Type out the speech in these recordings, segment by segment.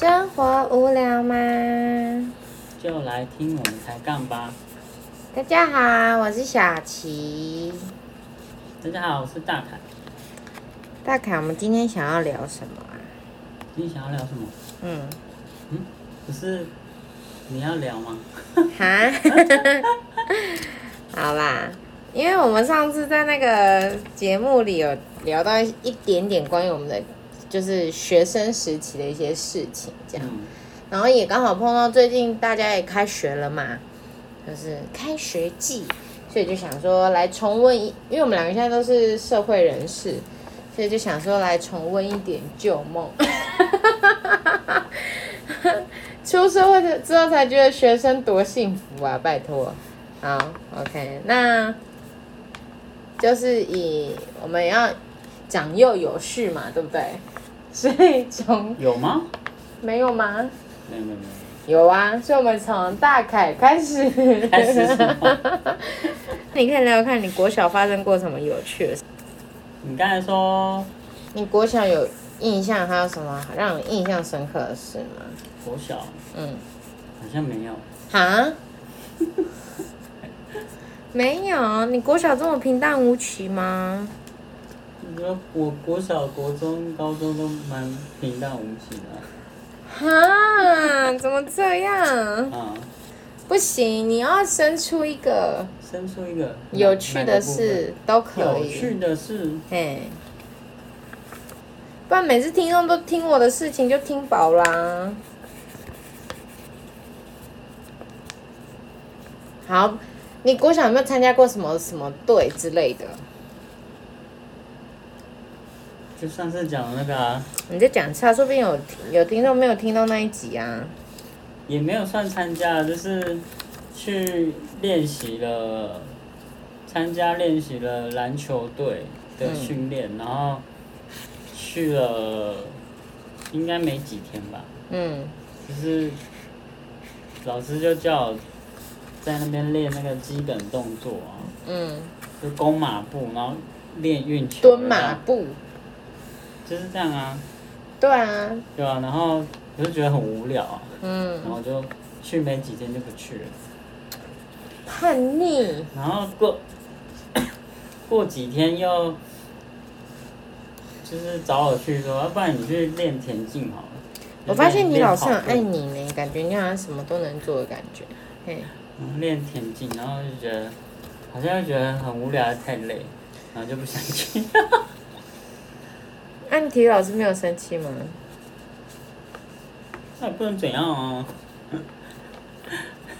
生活无聊吗？就来听我们抬杠吧。大家好，我是小琪。大家好，我是大凯。大凯，我们今天想要聊什么啊？你想要聊什么？嗯，嗯，不是你要聊吗？哈，好啦，因为我们上次在那个节目里有聊到一点点关于我们的就是学生时期的一些事情，这样，嗯，然后也刚好碰到最近大家也开学了嘛，就是开学季，所以就想说来重温一，因为我们两个现在都是社会人士，所以就想说来重温一点旧梦。出社会的之后才觉得学生多幸福啊！拜托，好，OK，那就是以我们要长幼有序嘛，对不对？所以从有吗？没有吗？没有没有没有。有啊，所以我们从大凯开始。开始什么？你可以聊聊看你国小发生过什么有趣的事？你刚才说你国小有印象还有什么让你印象深刻的事吗？国小嗯，好像没有，哈？没有，你国小这么平淡无奇吗？你说我国小、国中、高中都蛮平淡无奇的哈？怎么这样？啊。不行，你要生出一个生出一个有趣的事都可以。有趣的事，嘿，不然每次听众都听我的事情就听饱啦。好，你国小有没有参加过什么什么队之类的？就上次讲的那个啊，你就讲一下，说不定有有听众没有听到那一集啊。也没有算参加，就是去练习了，参加练习了篮球队的训练，然后去了，应该没几天吧，嗯。就是老师就叫我在那边练那个基本动作啊，嗯，就弓马步，然后练运球，蹲马步，就是这样啊，对啊，对啊、然后我就觉得很无聊啊，嗯，然后就去没几天就不去了。叛逆，然后过 过几天又就是找我去说，要不然你去练田径好了。我发现你老师很爱你呢，感觉你好像什么都能做的感觉。嘿，然后练田径，然后就觉得好像又觉得很无聊，太累，然后就不想去。那、你体育老师没有生气吗？那也不能怎样啊。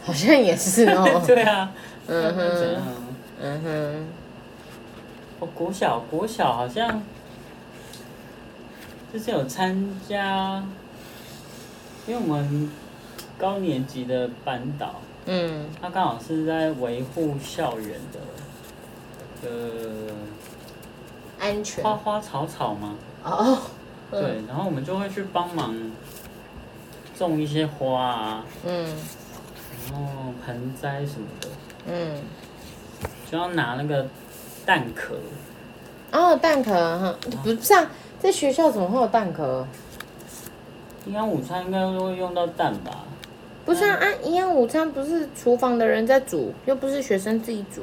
好像也是哦。对啊，那嗯哼，啊？嗯哼，我国小国小好像就是有参加，因为我们高年级的班导。嗯他刚好是在维护校园的，呃，安全花花草草嘛，哦。嗯对，然后我们就会去帮忙种一些花啊，嗯然后盆栽什么的，嗯，就要拿那个蛋壳，哦，蛋壳哈，不是啊，在学校怎么会有蛋壳？营养午餐应该都会用到蛋吧？不是啊，啊营养午餐不是厨房的人在煮，又不是学生自己煮。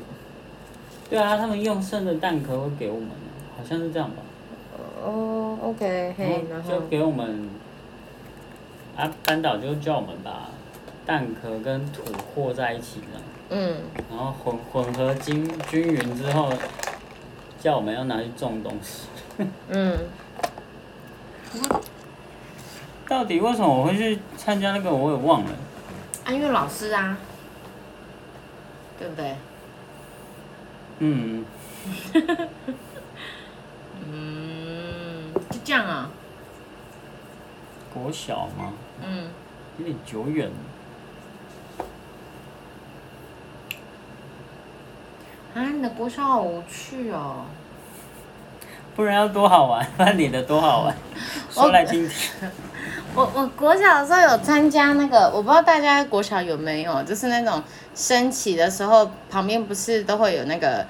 对啊，他们用剩的蛋壳会给我们，好像是这样吧？哦，OK，嘿，然后就给我们，啊，班导就叫我们把蛋壳跟土和在一起的。嗯，然后混混合均均匀之后，叫我们要拿去种东西。嗯，到底为什么我会去参加那个，我也忘了。啊，因为老师啊，对不对？嗯，嗯，就这样啊。国小吗？嗯，有点久远了。啊，你的国小好无趣哦。不然要多好玩，那你的多好玩，说来听听。我我国小的时候有参加那个，我不知道大家国小有没有，就是那种升旗的时候，旁边不是都会有那个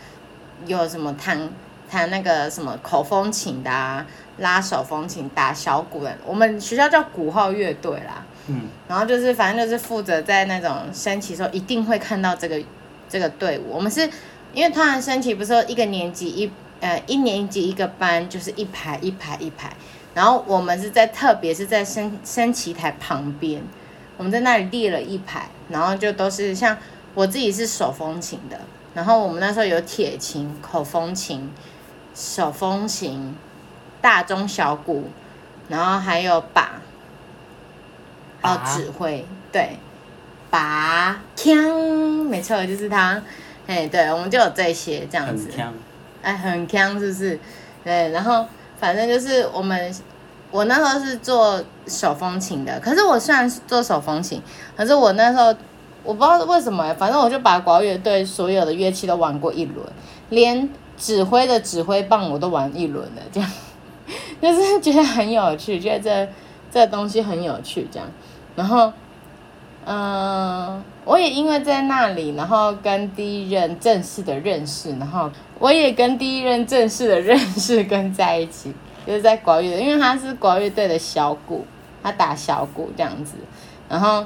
有什么弹弹那个什么口风琴的啊，拉手风琴、打小鼓的，我们学校叫鼓号乐队啦。嗯，然后就是反正就是负责在那种升旗的时候一定会看到这个这个队伍。我们是因为突然升旗不是说一个年级一呃一年级一个班就是一排一排一排，然后我们是在特别是在升升旗台旁边，我们在那里列了一排，然后就都是像我自己是手风琴的，然后我们那时候有铁琴、口风琴、手风琴、大中小鼓，然后还有把。还有指挥，对，拔枪，没错，就是他，哎，对，我们就有这些这样子哎，很锵，是不是？对，然后反正就是我们，我那时候是做手风琴的，可是我虽然是做手风琴，可是我那时候我不知道为什么，反正我就把国乐队所有的乐器都玩过一轮，连指挥的指挥棒我都玩一轮了，这样，就是觉得很有趣，觉得这这东西很有趣，这样，然后。嗯，我也因为在那里，然后跟第一任正式的认识，然后我也跟第一任正式的认识跟在一起，就是在国乐，因为他是国乐队的小鼓，他打小鼓这样子，然后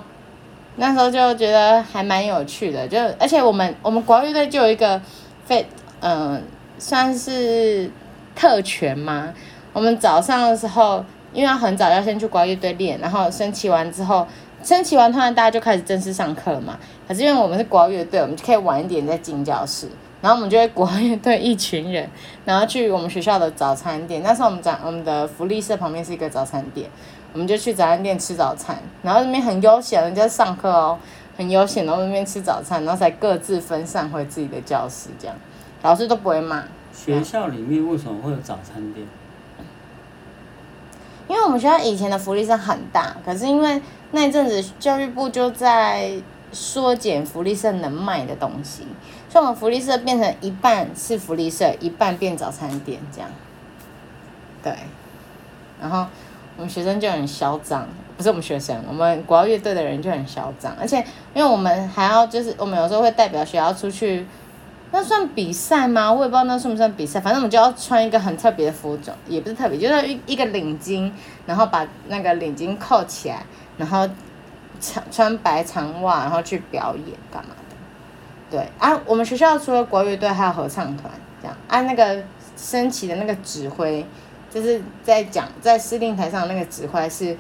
那时候就觉得还蛮有趣的，就而且我们我们国乐队就有一个非嗯、算是特权嘛，我们早上的时候，因为要很早要先去国乐队练，然后升旗完之后。升旗完，突然大家就开始正式上课了嘛。可是因为我们是国乐队，我们就可以晚一点再进教室。然后我们就会国乐队一群人，然后去我们学校的早餐店。那时候我们早我们的福利社旁边是一个早餐店，我们就去早餐店吃早餐。然后那边很悠闲，人家上课哦，很悠闲，然后那边吃早餐，然后才各自分散回自己的教室，这样老师都不会骂。学校里面为什么会有早餐店？因为我们学校以前的福利社很大，可是因为那一阵子教育部就在缩减福利社能卖的东西，所以我们福利社变成一半是福利社，一半变早餐店这样。对，然后我们学生就很嚣张，不是我们学生，我们国乐队的人就很嚣张，而且因为我们还要就是我们有时候会代表学校出去。那算比赛吗？我也不知道那算不算比赛。反正我们就要穿一个很特别的服装，也不是特别，就是一一个领巾，然后把那个领巾扣起来，然后长穿白长袜，然后去表演干嘛的。对啊，我们学校除了国乐队，还有合唱团，这样啊，那个升旗的那个指挥，就是在讲在司令台上那个指挥是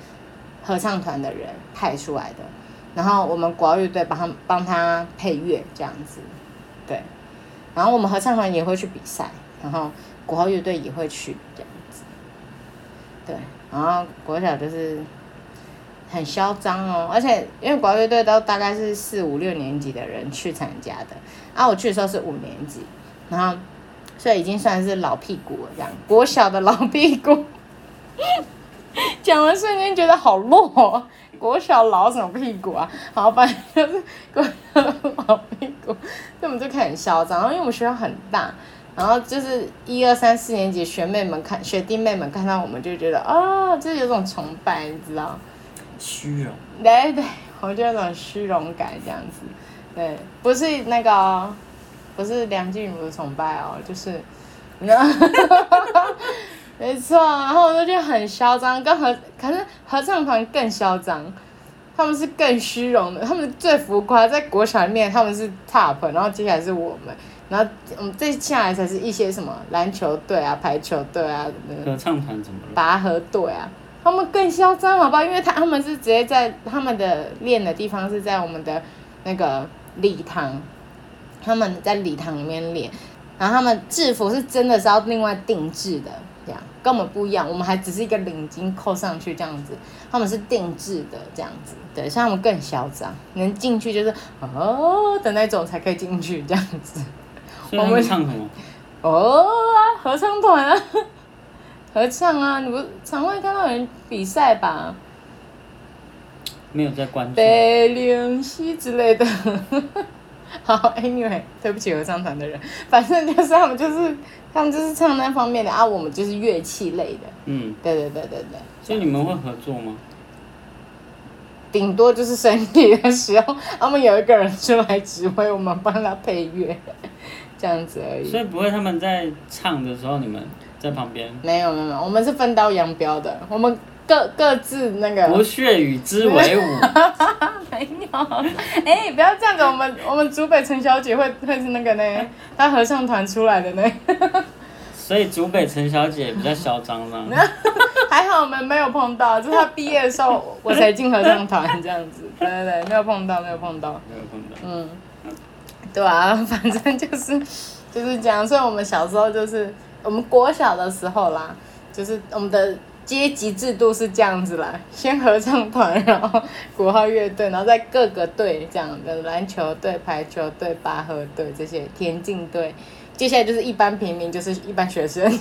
合唱团的人派出来的，然后我们国乐队帮他帮他配乐这样子，对。然后我们合唱团也会去比赛，然后国号乐队也会去这样子，对，然后国小就是很嚣张哦，而且因为国乐队都大概是四五六年级的人去参加的，啊，我去的时候是五年级，然后所以已经算是老屁股了，这样国小的老屁股，讲的瞬间觉得好弱、哦。国小老什么屁股啊？好，反正就是国小的老屁股，所以我们就开始很嚣张。然后因为我们学校很大，然后就是一二三四年级学妹们看学弟妹们看到我们就觉得啊，就是有种崇拜，你知道？虚荣，对对，我就有种虚荣感这样子。对，不是那个哦、不是梁静茹的崇拜哦，就是，你知道。没错，然后我就觉得很嚣张，跟合可是合唱团更嚣张，他们是更虚荣的，他们最浮夸，在国小里面他们是 top，然后接下来是我们，然后我们再下来才是一些什么篮球队啊、排球队啊、那个合唱团怎么了？拔河队啊，他们更嚣张，好不好？因为他他们是直接在他们的练的地方是在我们的那个礼堂，他们在礼堂里面练，然后他们制服是真的是要另外定制的，跟我们不一样，我们还只是一个领巾扣上去这样子，他们是定制的这样子，对，像他们更嚣张，能进去就是哦的那种才可以进去这样子。所以他们唱什么？哦啊，合唱团啊，合唱啊，你不常会看到有人比赛吧？没有在关注。北灵西之类的。好，anyway，对不起合唱团的人，反正就是他们就是他们就是唱那方面的啊，我们就是乐器类的。嗯，对对对对对，所以你们会合作吗？顶多就是身体的时候，他们有一个人出来指挥，我们帮他配乐，这样子而已。所以不会他们在唱的时候，你们在旁边。没有没有没有，我们是分道扬镳的，我们各各自那个。不屑与之为伍。没有，哎、不要这样子，我们我们竹北陈小姐会会是那个呢，她合唱团出来的呢，所以竹北陈小姐比较嚣张呢。还好我们没有碰到，就是她毕业的时候我才进合唱团这样子，对对对，没有碰到，没有碰到。没有碰到。嗯，对啊，反正就是就是这样，所以我们小时候就是我们国小的时候啦，就是我们的阶级制度是这样子啦，先合唱团，然后国号乐队，然后再各个队这样的篮球队、排球队、拔河队这些田径队，接下来就是一般平民，就是一般学生。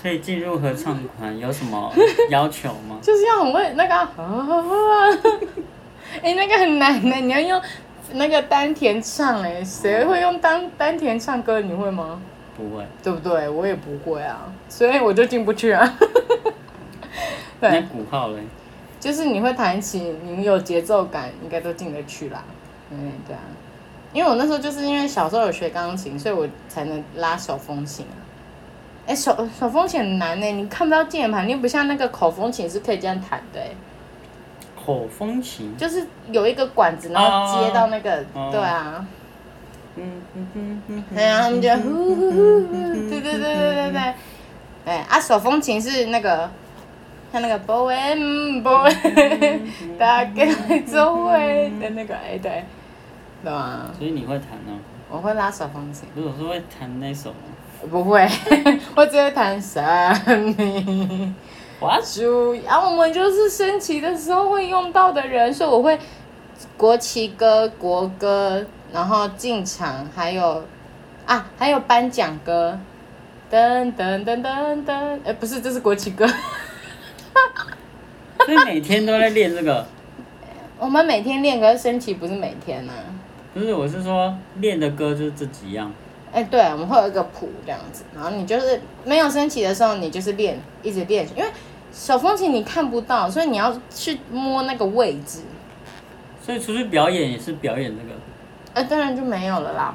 所以进入合唱团有什么要求吗？就是要很会那个啊，哎、那个很难的，你要用那个丹田唱、哎，谁会用丹丹田唱歌？你会吗？不会。对不对？我也不会啊，所以我就进不去啊。那 对，鼓号嘞？就是你会弹琴，你有节奏感，应该都进得去啦。嗯，对啊，因为我那时候就是因为小时候有学钢琴，所以我才能拉手风琴啊。哎、手手风琴很难呢，你看不到键盘，你不像那个口风琴是可以这样弹的哎。口风琴。就是有一个管子，然后接到那个，哦对啊，嗯嗯嗯嗯。对啊，他们就呼呼呼呼，对对对对对对，哎啊，手风琴是那个，像那个 boy boy，大概周围的那个，哎对，对啊，所以你会弹哦？我会拉手风琴，不是，我说会弹那首吗？不会，我只会弹神明。哇，主要我们就是升旗的时候会用到的人，所以我会国旗歌、国歌，然后进场，还有啊，还有颁奖歌，噔噔噔噔噔，哎，不是，这是国旗歌。所以每天都在练这个。我们每天练，可是升旗不是每天呢、不是，我是说练的歌就是这几样。哎，对，我们会有一个谱这样子，然后你就是没有升旗的时候，你就是练，一直练，因为手风琴你看不到，所以你要去摸那个位置。所以出去表演也是表演那个，哎，当然就没有了啦。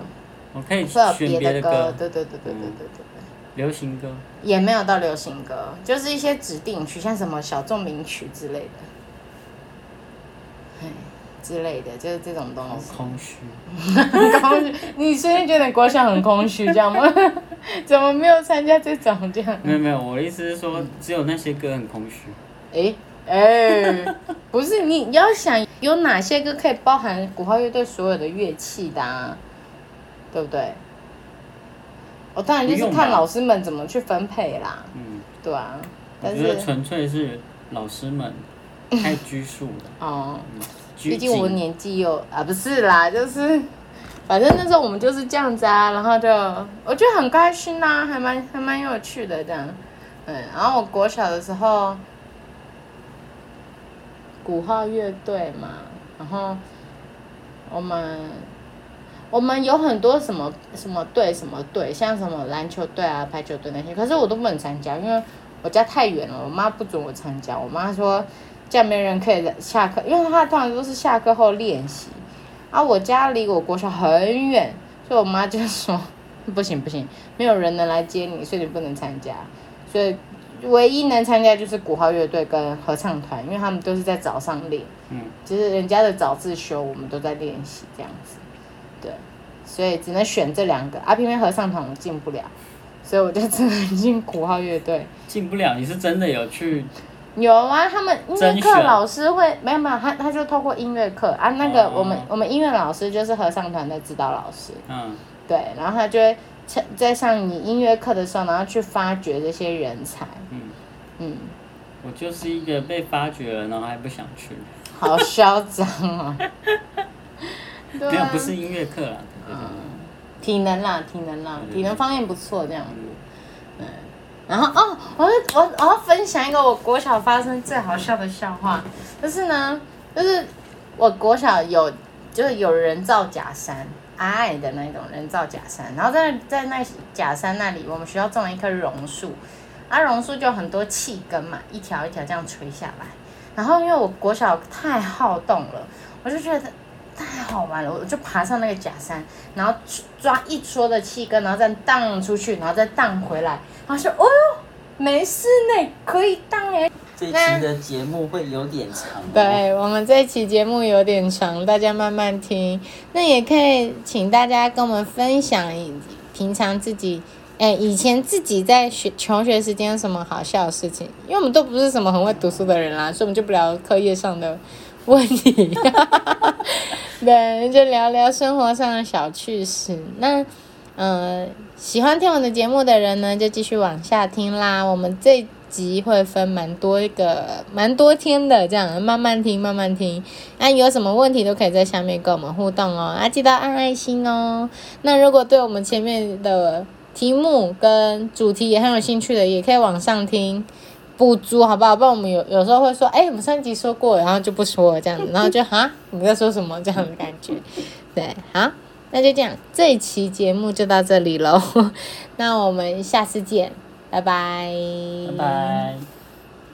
我可以选别的歌，对对对对对对对对。流行歌也没有到流行歌，就是一些指定曲，像什么小众名曲之类的，之类的就是这种东西。空虚，空虚，你最在觉得国象很空虚，这样吗？怎么没有参加这种这样？没有没有，我的意思是说，只有那些歌很空虚。诶。哎，不是，你你要想有哪些歌可以包含鼓号乐队所有的乐器的、啊，对不对？我当然就是看老师们怎么去分配啦，嗯，对啊。我但是觉得纯粹是老师们太拘束了。哦。拘毕竟我谨年纪又啊，不是啦，就是反正那时候我们就是这样子啊，然后就我觉得很开心呐、还蛮还蛮有趣的这样。嗯，然后我国小的时候，鼓号乐队嘛，然后我们我们有很多什么什么队什么队，像什么篮球队啊、排球队那些，可是我都不能参加，因为我家太远了，我妈不准我参加。我妈说这样没人可以下课，因为她通常都是下课后练习，啊，我家离我国小很远，所以我妈就说 不行不行，没有人能来接你，所以你不能参加。所以唯一能参加就是鼓号乐队跟合唱团，因为他们都是在早上练，嗯，就是人家的早自修，我们都在练习这样子，对，所以只能选这两个。啊，偏偏合唱团我进不了，所以我就只能进鼓号乐队。进不了。你是真的有去？有啊，他们音乐课老师会没有没有，他他就透过音乐课啊，那个哦我们、我们音乐老师就是合唱团的指导老师，嗯，对，然后他就会在在上你音乐课的时候，然后去发掘这些人才，嗯。嗯，我就是一个被发掘了，然后还不想去。好嚣张啊。没有，不是音乐课啦。对对对。体能啦，体能啦，体能方面不错这样。子。嗯，然后哦，我要我我要分享一个我国小发生最好笑的笑话，就是呢，就是我国小有就是有人造假山，矮矮的那种人造假山，然后在在那假山那里，我们学校种了一棵榕树，啊，榕树就很多气根嘛，一条一条这样垂下来。然后因为我国小太好动了，我就觉得太好玩了，我就爬上那个假山，然后抓一撮的气根，然后再荡出去，然后再荡回来，然后说哦哟，没事呢，可以当哎。这期的节目会有点长、哦，对我们这一期节目有点长，大家慢慢听。那也可以请大家跟我们分享平常自己，哎，以前自己在学求学时间有什么好笑的事情？因为我们都不是什么很会读书的人啦，所以我们就不聊课业上的问题。对，就聊聊生活上的小趣事。那，嗯、喜欢听我的节目的人呢，就继续往下听啦。我们这集会分蛮多一个蛮多天的，这样慢慢听，慢慢听。那有什么问题都可以在下面跟我们互动哦，啊，记得按爱心哦。那如果对我们前面的题目跟主题也很有兴趣的，也可以往上听补足，好不好？不然我们有有时候会说，哎、我们上集说过，然后就不说了这样子，然后就哈，你在说什么这样的感觉。对，好，那就这样，这一期节目就到这里喽。那我们下次见。拜拜。拜拜。